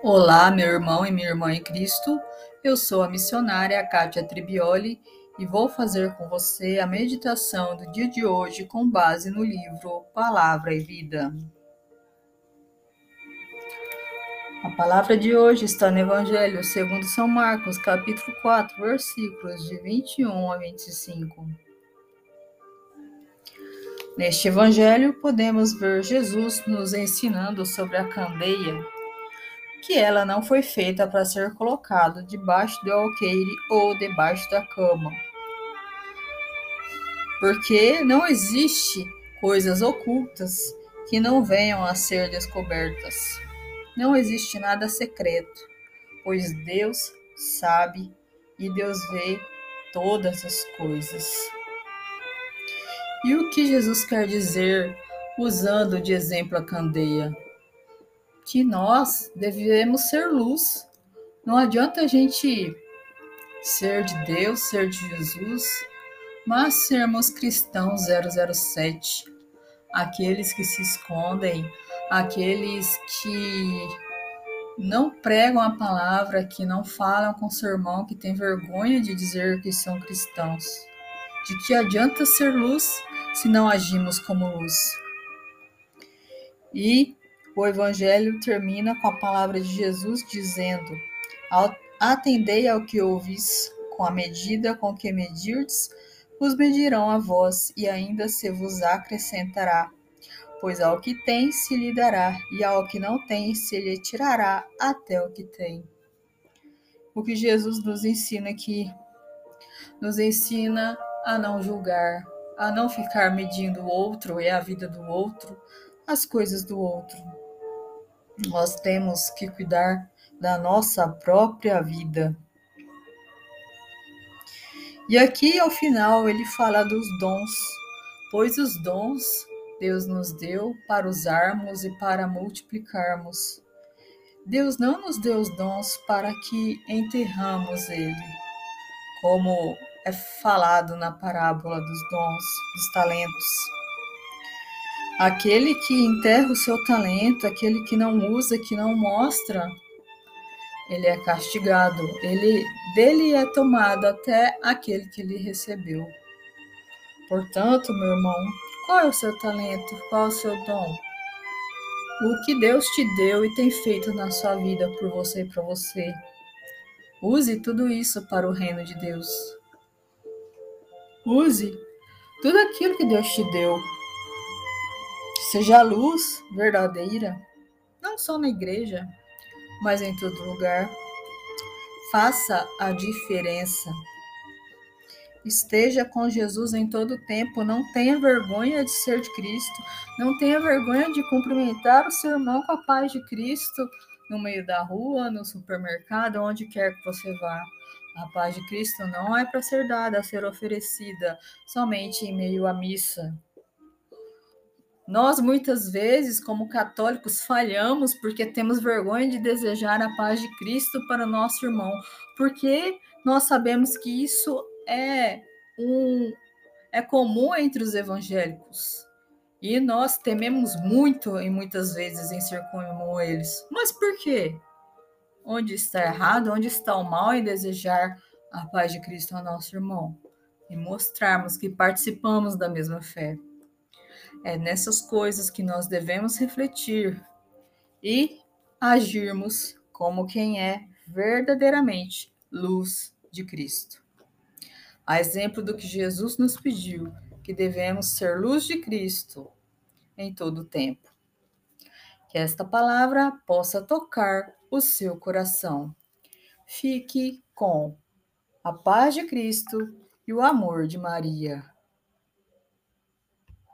Olá, meu irmão e minha irmã em Cristo. Eu sou a missionária Kátia Tribioli e vou fazer com você a meditação do dia de hoje com base no livro Palavra e Vida. A palavra de hoje está no Evangelho segundo São Marcos, capítulo 4, versículos de 21 a 25. Neste evangelho podemos ver Jesus nos ensinando sobre a candeia que ela não foi feita para ser colocada debaixo do alqueire ou debaixo da cama. Porque não existe coisas ocultas que não venham a ser descobertas. Não existe nada secreto, pois Deus sabe e Deus vê todas as coisas. E o que Jesus quer dizer usando de exemplo a candeia? Que nós devemos ser luz. Não adianta a gente ser de Deus, ser de Jesus, mas sermos cristãos 007, aqueles que se escondem, aqueles que não pregam a palavra, que não falam com seu irmão, que tem vergonha de dizer que são cristãos. De que adianta ser luz se não agimos como luz? E o Evangelho termina com a palavra de Jesus dizendo: Atendei ao que ouvis, com a medida com que medirdes, vos medirão a vós, e ainda se vos acrescentará. Pois ao que tem se lhe dará, e ao que não tem se lhe tirará até o que tem. O que Jesus nos ensina aqui? Nos ensina a não julgar, a não ficar medindo o outro e a vida do outro, as coisas do outro nós temos que cuidar da nossa própria vida. E aqui ao final ele fala dos dons, pois os dons Deus nos deu para usarmos e para multiplicarmos. Deus não nos deu os dons para que enterramos ele, como é falado na parábola dos dons, dos talentos. Aquele que enterra o seu talento, aquele que não usa, que não mostra, ele é castigado. Ele dele é tomado até aquele que lhe recebeu. Portanto, meu irmão, qual é o seu talento? Qual é o seu dom? O que Deus te deu e tem feito na sua vida por você e para você. Use tudo isso para o reino de Deus. Use tudo aquilo que Deus te deu Seja a luz verdadeira, não só na igreja, mas em todo lugar. Faça a diferença. Esteja com Jesus em todo o tempo. Não tenha vergonha de ser de Cristo. Não tenha vergonha de cumprimentar o seu irmão com a paz de Cristo no meio da rua, no supermercado, onde quer que você vá. A paz de Cristo não é para ser dada, a ser oferecida somente em meio à missa. Nós, muitas vezes, como católicos, falhamos porque temos vergonha de desejar a paz de Cristo para nosso irmão, porque nós sabemos que isso é um é comum entre os evangélicos. E nós tememos muito e muitas vezes em ser como eles. Mas por quê? Onde está errado? Onde está o mal em desejar a paz de Cristo ao nosso irmão? E mostrarmos que participamos da mesma fé. É nessas coisas que nós devemos refletir e agirmos como quem é verdadeiramente luz de Cristo. A exemplo do que Jesus nos pediu, que devemos ser luz de Cristo em todo o tempo. Que esta palavra possa tocar o seu coração. Fique com a paz de Cristo e o amor de Maria.